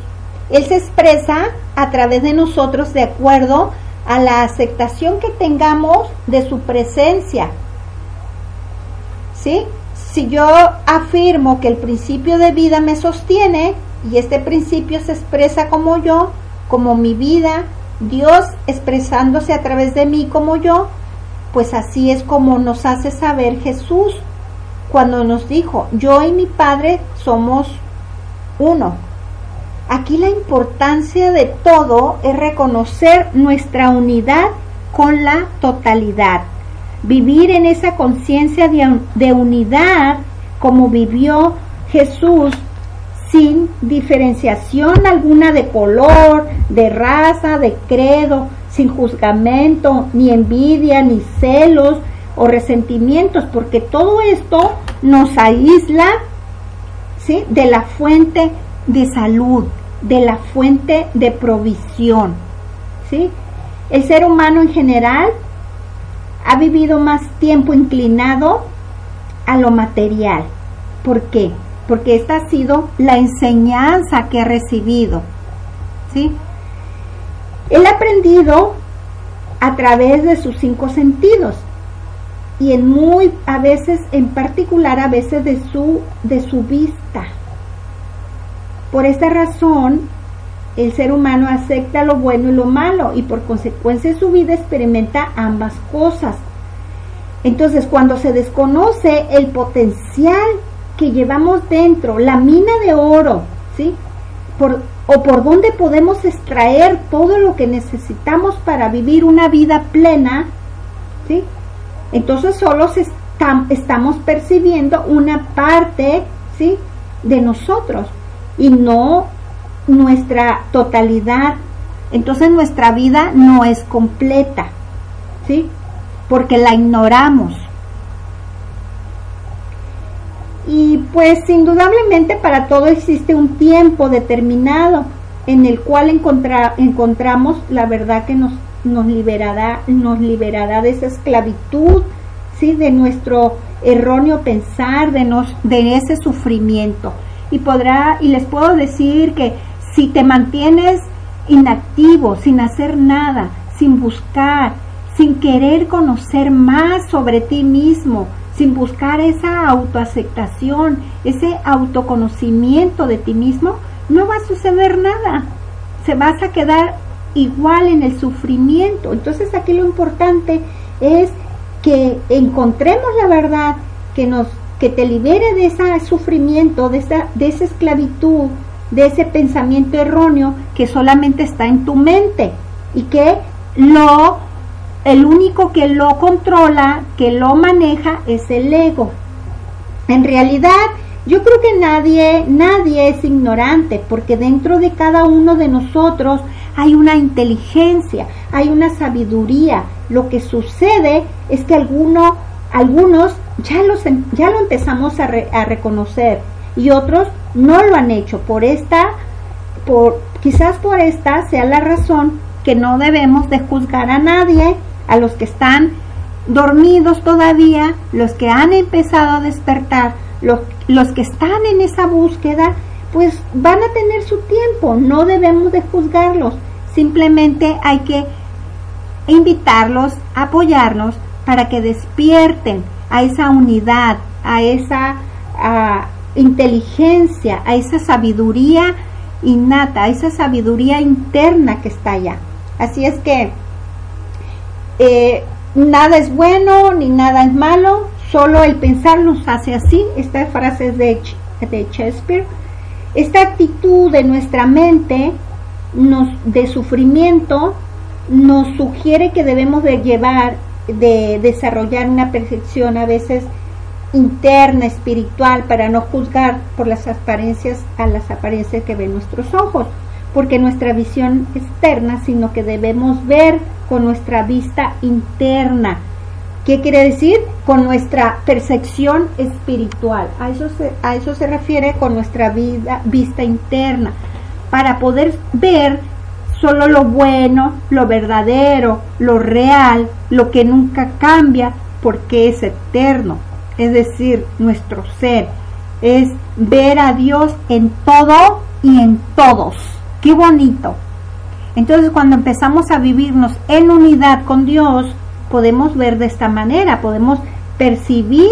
Él se expresa a través de nosotros de acuerdo a la aceptación que tengamos de su presencia. ¿Sí? Si yo afirmo que el principio de vida me sostiene y este principio se expresa como yo, como mi vida, Dios expresándose a través de mí como yo, pues así es como nos hace saber Jesús cuando nos dijo, yo y mi Padre somos uno. Aquí la importancia de todo es reconocer nuestra unidad con la totalidad, vivir en esa conciencia de, de, unidad como vivió Jesús sin diferenciación alguna de color, de raza, de credo, sin juzgamento, ni envidia, ni celos o resentimientos, porque todo esto nos aísla ¿sí? de la fuente de salud, de la fuente de provisión. ¿sí? El ser humano en general ha vivido más tiempo inclinado a lo material. ¿Por qué? Porque esta ha sido la enseñanza que ha recibido. ¿sí? Él ha aprendido a través de sus cinco sentidos y en muy a veces en particular a veces de su de su vista. Por esta razón, el ser humano acepta lo bueno y lo malo y por consecuencia su vida experimenta ambas cosas. Entonces, cuando se desconoce el potencial que llevamos dentro, la mina de oro, ¿sí? Por, o por dónde podemos extraer todo lo que necesitamos para vivir una vida plena, ¿sí? Entonces solo estamos percibiendo una parte, ¿sí? de nosotros y no nuestra totalidad. Entonces nuestra vida no es completa, ¿sí? Porque la ignoramos. Y pues indudablemente para todo existe un tiempo determinado en el cual encontramos la verdad que nos, nos, liberará, nos liberará de esa esclavitud, ¿sí? de nuestro erróneo pensar, de, nos, de ese sufrimiento. Y, podrá, y les puedo decir que si te mantienes inactivo, sin hacer nada, sin buscar, sin querer conocer más sobre ti mismo, sin buscar esa autoaceptación, ese autoconocimiento de ti mismo, no va a suceder nada. Se vas a quedar igual en el sufrimiento. Entonces aquí lo importante es que encontremos la verdad que nos que te libere de ese sufrimiento, de esa, de esa esclavitud, de ese pensamiento erróneo que solamente está en tu mente y que lo el único que lo controla, que lo maneja, es el ego. En realidad, yo creo que nadie, nadie es ignorante, porque dentro de cada uno de nosotros hay una inteligencia, hay una sabiduría. Lo que sucede es que alguno, algunos ya, los, em, ya lo empezamos a, a reconocer y otros no lo han hecho. Por esta, por, quizás por esta sea la razón que no debemos de juzgar a nadie a los que están dormidos todavía, los que han empezado a despertar, los, los que están en esa búsqueda, pues van a tener su tiempo, no debemos de juzgarlos, simplemente hay que invitarlos, apoyarlos para que despierten a esa unidad, a esa inteligencia, a esa sabiduría innata, a esa sabiduría interna que está allá. Así es que eh, nada es bueno ni nada es malo, solo el pensar nos hace así. Esta frase es de, de Shakespeare. Esta actitud de nuestra mente nos, de sufrimiento nos sugiere que debemos de llevar, de desarrollar una percepción a veces interna, espiritual, para no juzgar por las apariencias a las apariencias que ven nuestros ojos porque nuestra visión externa, sino que debemos ver con nuestra vista interna. ¿Qué quiere decir? Con nuestra percepción espiritual. A eso se, a eso se refiere con nuestra vida, vista interna. Para poder ver solo lo bueno, lo verdadero, lo real, lo que nunca cambia, porque es eterno. Es decir, nuestro ser es ver a Dios en todo y en todos. Qué bonito. Entonces cuando empezamos a vivirnos en unidad con Dios, podemos ver de esta manera, podemos percibir,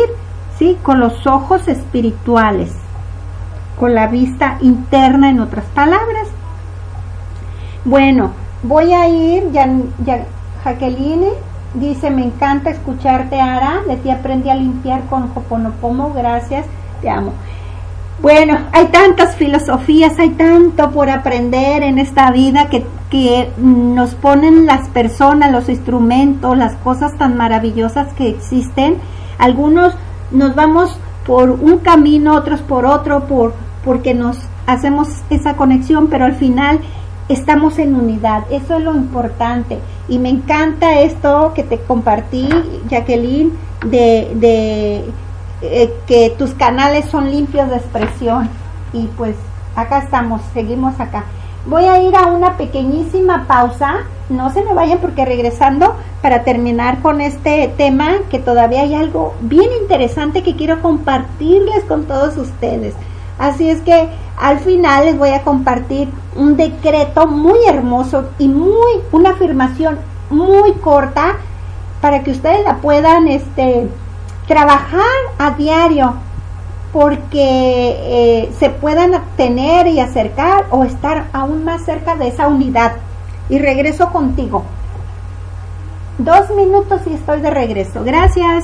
¿sí? Con los ojos espirituales, con la vista interna en otras palabras. Bueno, voy a ir, ya, ya Jacqueline dice, me encanta escucharte, Ara, de ti aprendí a limpiar con Hoponopomo, gracias, te amo. Bueno, hay tantas filosofías, hay tanto por aprender en esta vida que, que nos ponen las personas, los instrumentos, las cosas tan maravillosas que existen. Algunos nos vamos por un camino, otros por otro, por, porque nos hacemos esa conexión, pero al final estamos en unidad. Eso es lo importante. Y me encanta esto que te compartí, Jacqueline, de, de eh, que tus canales son limpios de expresión. Y pues acá estamos, seguimos acá. Voy a ir a una pequeñísima pausa, no se me vayan porque regresando para terminar con este tema que todavía hay algo bien interesante que quiero compartirles con todos ustedes. Así es que al final les voy a compartir un decreto muy hermoso y muy una afirmación muy corta para que ustedes la puedan este trabajar a diario porque eh, se puedan tener y acercar o estar aún más cerca de esa unidad. Y regreso contigo. Dos minutos y estoy de regreso. Gracias.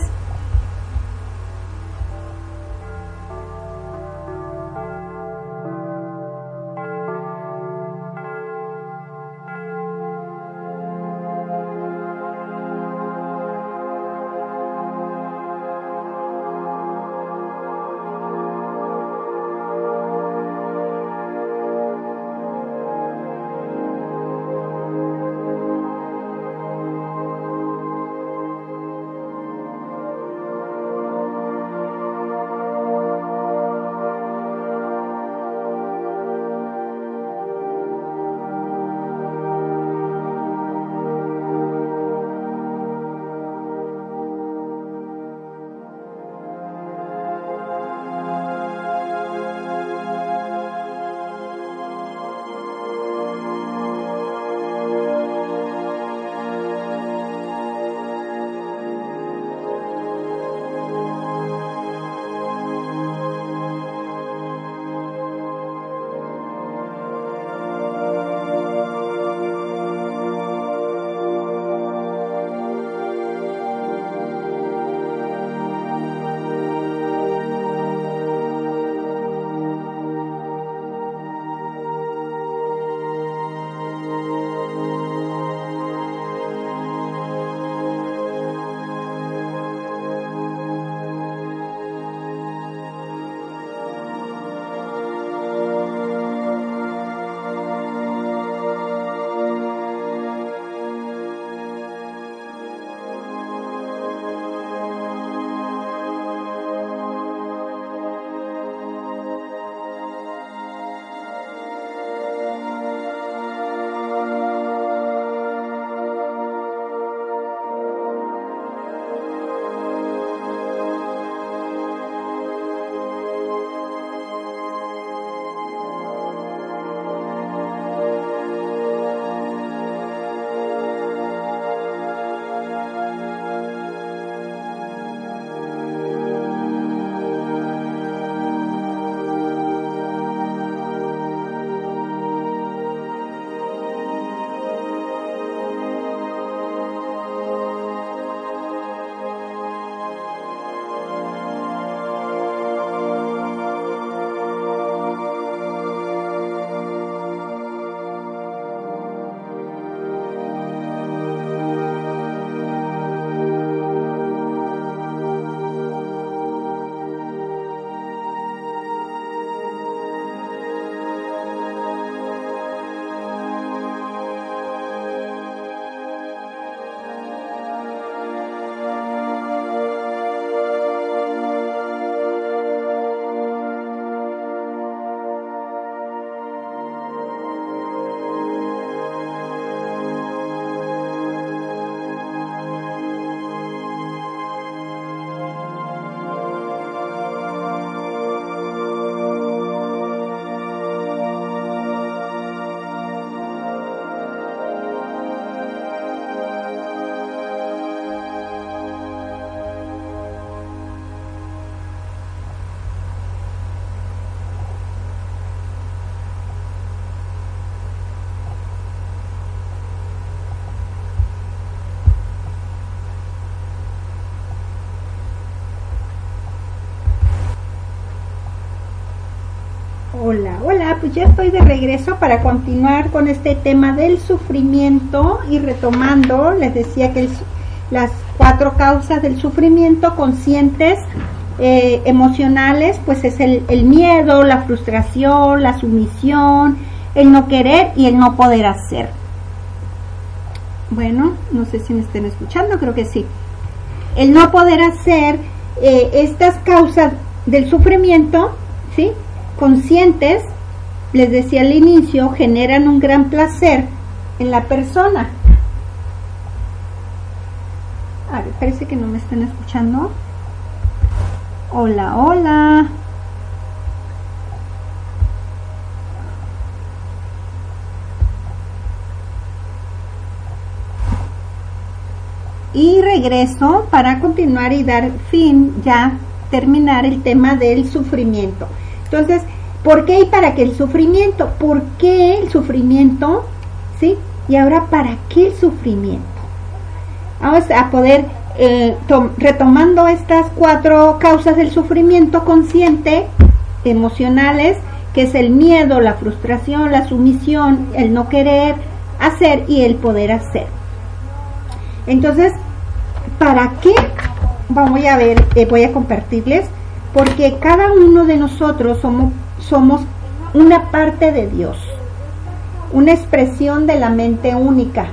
Hola, hola, pues ya estoy de regreso para continuar con este tema del sufrimiento y retomando, les decía que las cuatro causas del sufrimiento conscientes, eh, emocionales, pues es el, miedo, la frustración, la sumisión, el no querer y el no poder hacer. Bueno, no sé si me estén escuchando, creo que sí. El no poder hacer eh, estas causas del sufrimiento, ¿sí? Conscientes, les decía al inicio, generan un gran placer en la persona. A ver, parece que no me están escuchando. Hola, hola. y regreso para continuar y dar fin ya terminar el tema del sufrimiento. Entonces, ¿por qué y para qué el sufrimiento? ¿Por qué el sufrimiento? ¿Sí? Y ahora, ¿para qué el sufrimiento? Vamos a poder, eh, retomando estas cuatro causas del sufrimiento consciente, emocionales, que es el miedo, la frustración, la sumisión, el no querer hacer y el poder hacer. Entonces, ¿para qué? Vamos a ver, eh, voy a compartirles, porque cada uno de nosotros somos, una parte de Dios, una expresión de la mente única,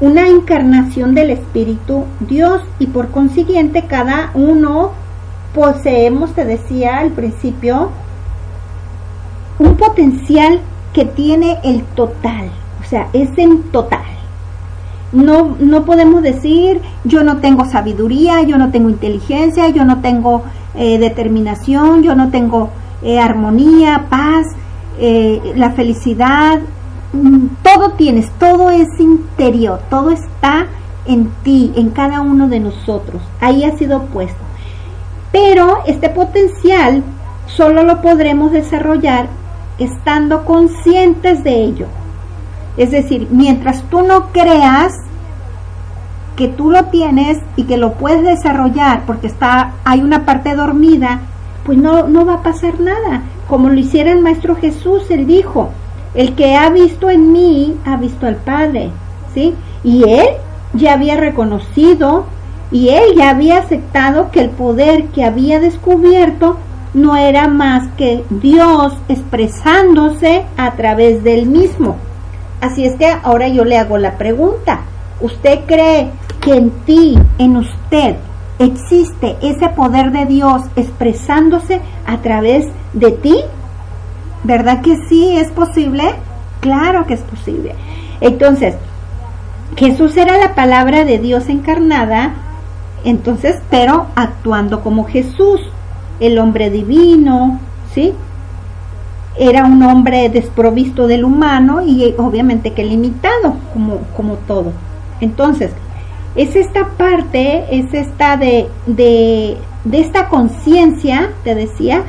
una encarnación del Espíritu Dios y por consiguiente cada uno poseemos, te decía al principio, un potencial que tiene el total, o sea, es en total. No, no podemos decir yo no tengo sabiduría, yo no tengo inteligencia, yo no tengo eh, determinación, yo no tengo eh, armonía, paz, eh, la felicidad. Mm, todo tienes, todo es interior, todo está en ti, en cada uno de nosotros. Ahí ha sido puesto. Pero este potencial solo lo podremos desarrollar estando conscientes de ello. Es decir, mientras tú no creas que tú lo tienes y que lo puedes desarrollar porque está hay una parte dormida, pues no, no va a pasar nada. Como lo hiciera el Maestro Jesús, él dijo, el que ha visto en mí, ha visto al Padre, ¿sí? Y él ya había reconocido y él ya había aceptado que el poder que había descubierto no era más que Dios expresándose a través del mismo. Así es que ahora yo le hago la pregunta. ¿Usted cree que en ti, en usted, existe ese poder de Dios expresándose a través de ti? ¿Verdad que sí es posible? Claro que es posible. Entonces, Jesús era la palabra de Dios encarnada, entonces, pero actuando como Jesús, el hombre divino, ¿sí? era un hombre desprovisto del humano y obviamente que limitado, como, como todo. Entonces, es esta parte, es esta de, de, esta conciencia, te decía,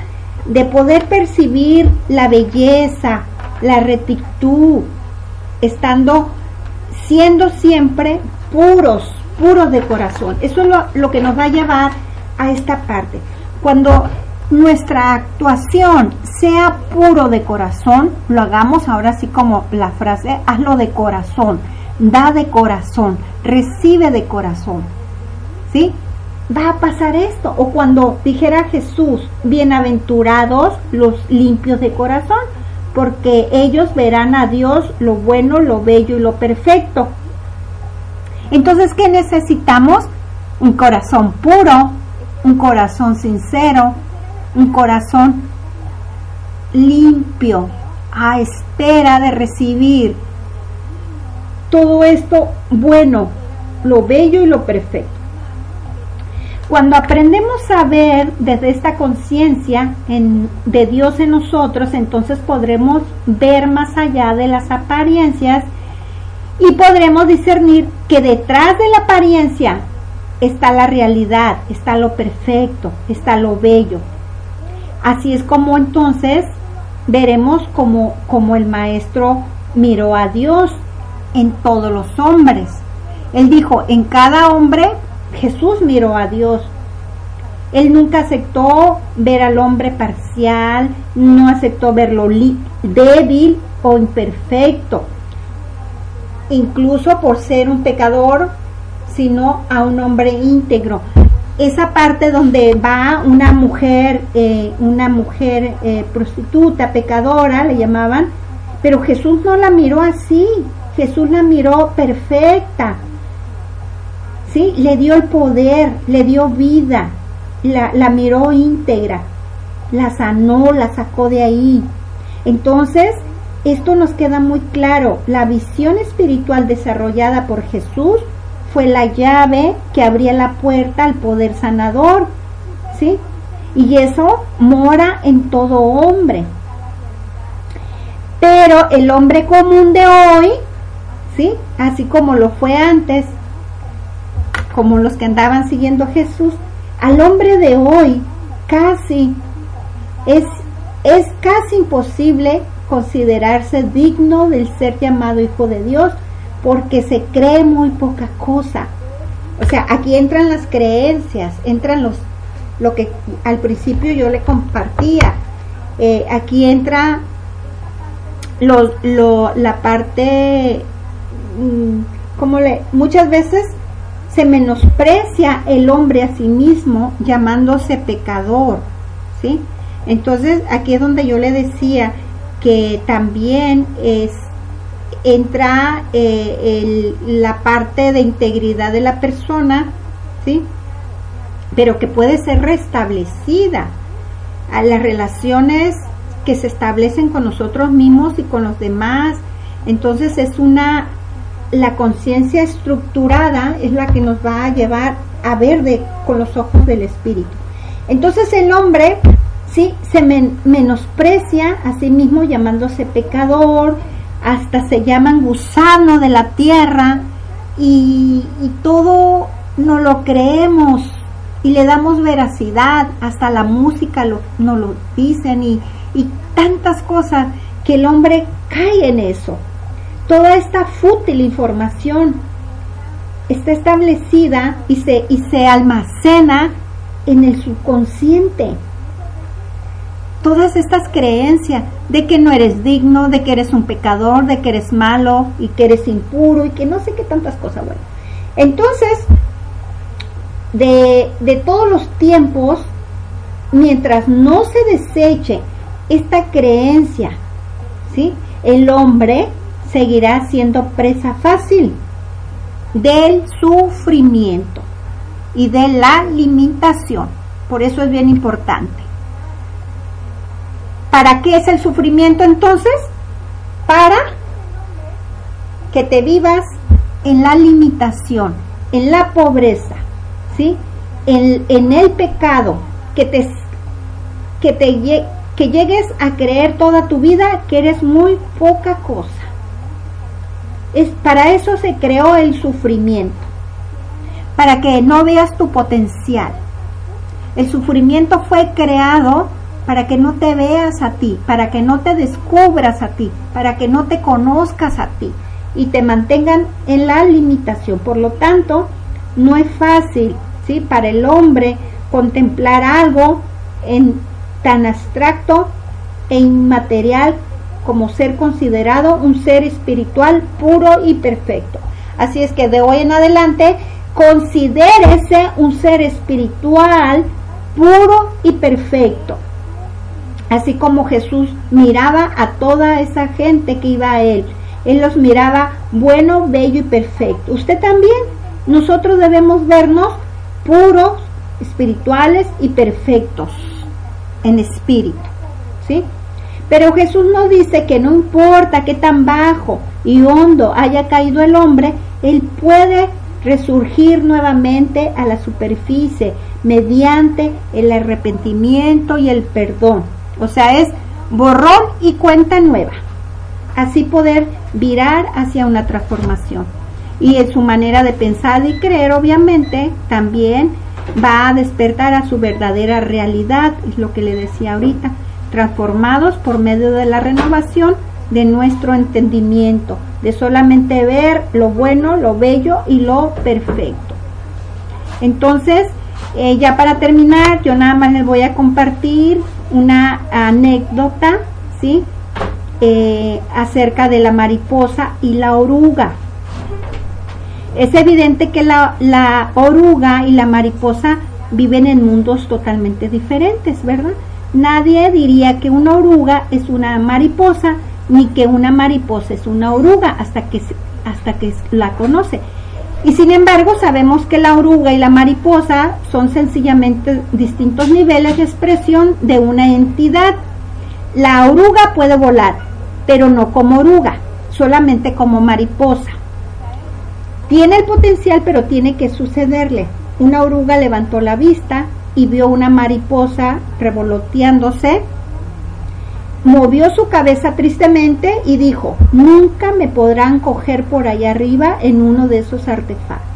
de poder percibir la belleza, la rectitud, estando, siendo siempre puros, puros de corazón. Eso es lo, lo que nos va a llevar a esta parte. Cuando nuestra actuación sea puro de corazón, lo hagamos ahora así como la frase, hazlo de corazón, da de corazón, recibe de corazón. ¿Sí? Va a pasar esto. O cuando dijera Jesús, bienaventurados los limpios de corazón, porque ellos verán a Dios lo bueno, lo bello y lo perfecto. Entonces, ¿qué necesitamos? Un corazón puro, un corazón sincero, un corazón limpio, a espera de recibir todo esto bueno, lo bello y lo perfecto. Cuando aprendemos a ver desde esta conciencia de Dios en nosotros, entonces podremos ver más allá de las apariencias y podremos discernir que detrás de la apariencia está la realidad, está lo perfecto, está lo bello, Así es como entonces veremos como, como el maestro miró a Dios en todos los hombres. Él dijo, en cada hombre Jesús miró a Dios. Él nunca aceptó ver al hombre parcial, no aceptó verlo débil o imperfecto, incluso por ser un pecador, sino a un hombre íntegro. Esa parte donde va una mujer, eh, una mujer eh, prostituta, pecadora, le llamaban, pero Jesús no la miró así, Jesús la miró perfecta, ¿sí? Le dio el poder, le dio vida, la, la miró íntegra, la sanó, la sacó de ahí. Entonces, esto nos queda muy claro, la visión espiritual desarrollada por Jesús fue la llave que abría la puerta al poder sanador, ¿sí? Y eso mora en todo hombre. Pero el hombre común de hoy, ¿sí? Así como lo fue antes, como los que andaban siguiendo a Jesús, al hombre de hoy casi es, es casi imposible considerarse digno del ser llamado hijo de Dios porque se cree muy poca cosa. O sea, aquí entran las creencias, entran los, lo que al principio yo le compartía. Eh, aquí entra lo, lo, la parte, como le, muchas veces se menosprecia el hombre a sí mismo llamándose pecador, ¿sí? Entonces aquí es donde yo le decía que también es entra eh, la parte de integridad de la persona, ¿sí? Pero que puede ser restablecida a las relaciones que se establecen con nosotros mismos y con los demás. Entonces es una, la conciencia estructurada es la que nos va a llevar a ver de, con los ojos del espíritu. Entonces el hombre, sí, se menosprecia a sí mismo llamándose pecador, hasta se llaman gusano de la tierra y, todo no lo creemos y le damos veracidad, hasta la música lo, nos lo dicen y, y tantas cosas que el hombre cae en eso. Toda esta fútil información está establecida y se, y se almacena en el subconsciente todas estas creencias de que no eres digno, de que eres un pecador, de que eres malo y que eres impuro y que no sé qué tantas cosas. Bueno, entonces, de, de todos los tiempos, mientras no se deseche esta creencia, ¿sí? el hombre seguirá siendo presa fácil del sufrimiento y de la limitación. Por eso es bien importante. ¿Para qué es el sufrimiento entonces? Para que te vivas en la limitación, en la pobreza, ¿sí? En, el pecado, que te, que te que llegues a creer toda tu vida que eres muy poca cosa. Es, para eso se creó el sufrimiento, para que no veas tu potencial. El sufrimiento fue creado para que no te veas a ti, para que no te descubras a ti, para que no te conozcas a ti y te mantengan en la limitación. Por lo tanto, no es fácil, ¿sí? Para el hombre contemplar algo en tan abstracto e inmaterial como ser considerado un ser espiritual puro y perfecto. Así es que de hoy en adelante considérese un ser espiritual puro y perfecto así como Jesús miraba a toda esa gente que iba a Él. Él los miraba bueno, bello y perfecto. Usted también, nosotros debemos vernos puros, espirituales y perfectos en espíritu. ¿Sí? Pero Jesús nos dice que no importa qué tan bajo y hondo haya caído el hombre, Él puede resurgir nuevamente a la superficie mediante el arrepentimiento y el perdón. O sea, es borrón y cuenta nueva. Así poder virar hacia una transformación. Y en su manera de pensar y creer, obviamente, también va a despertar a su verdadera realidad, es lo que le decía ahorita, transformados por medio de la renovación de nuestro entendimiento, de solamente ver lo bueno, lo bello y lo perfecto. Entonces, Eh, ya para terminar, yo nada más les voy a compartir una anécdota, ¿sí? Eh, acerca de la mariposa y la oruga. Es evidente que la, la oruga y la mariposa viven en mundos totalmente diferentes, ¿verdad? Nadie diría que una oruga es una mariposa ni que una mariposa es una oruga hasta que, hasta que la conoce. Y sin embargo sabemos que la oruga y la mariposa son sencillamente distintos niveles de expresión de una entidad. La oruga puede volar, pero no como oruga, solamente como mariposa. Tiene el potencial, pero tiene que sucederle. Una oruga levantó la vista y vio una mariposa revoloteándose. Movió su cabeza tristemente y dijo, nunca me podrán coger por allá arriba en uno de esos artefactos.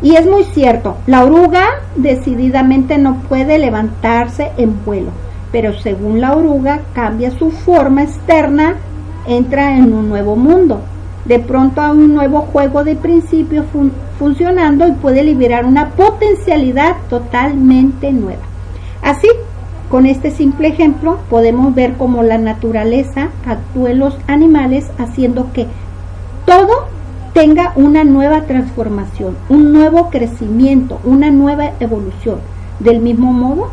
Y es muy cierto, la oruga decididamente no puede levantarse en vuelo, pero según la oruga cambia su forma externa, entra en un nuevo mundo de pronto a un nuevo juego de principios funcionando y puede liberar una potencialidad totalmente nueva. Así, con este simple ejemplo, podemos ver cómo la naturaleza actúa en los animales haciendo que todo tenga una nueva transformación, un nuevo crecimiento, una nueva evolución. Del mismo modo,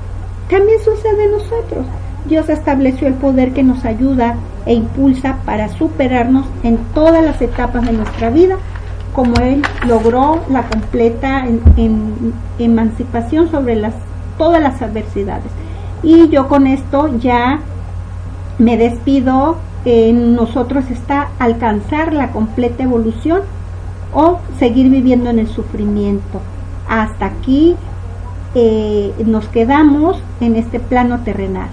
también sucede en nosotros. Dios estableció el poder que nos ayuda e impulsa para superarnos en todas las etapas de nuestra vida, como Él logró la completa emancipación sobre todas las adversidades. Y yo con esto ya me despido. En nosotros está alcanzar la completa evolución o seguir viviendo en el sufrimiento. Hasta aquí eh, nos quedamos en este plano terrenal.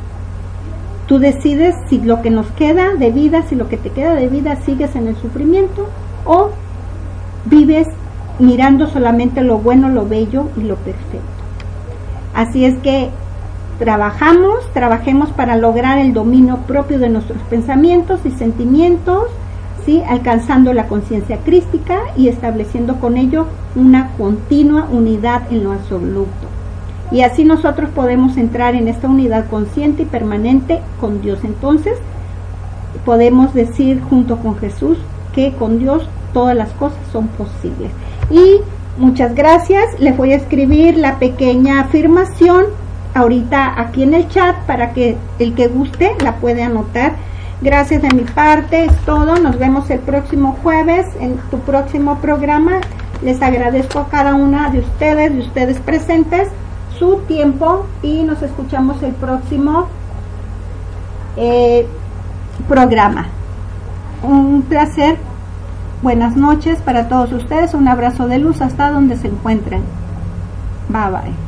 Tú decides si lo que nos queda de vida, si lo que te queda de vida sigues en el sufrimiento o vives mirando solamente lo bueno, lo bello y lo perfecto. Así es que trabajamos, trabajemos para lograr el dominio propio de nuestros pensamientos y sentimientos, ¿sí? alcanzando la conciencia crística y estableciendo con ello una continua unidad en lo absoluto. Y así nosotros podemos entrar en esta unidad consciente y permanente con Dios. Entonces, podemos decir junto con Jesús que con Dios todas las cosas son posibles. Y muchas gracias. Les voy a escribir la pequeña afirmación ahorita aquí en el chat para que el que guste la puede anotar. Gracias de mi parte, es todo. Nos vemos el próximo jueves en tu próximo programa. Les agradezco a cada una de ustedes, de ustedes presentes su tiempo y nos escuchamos el próximo eh, programa. Un placer, buenas noches para todos ustedes, un abrazo de luz hasta donde se encuentren. Bye bye.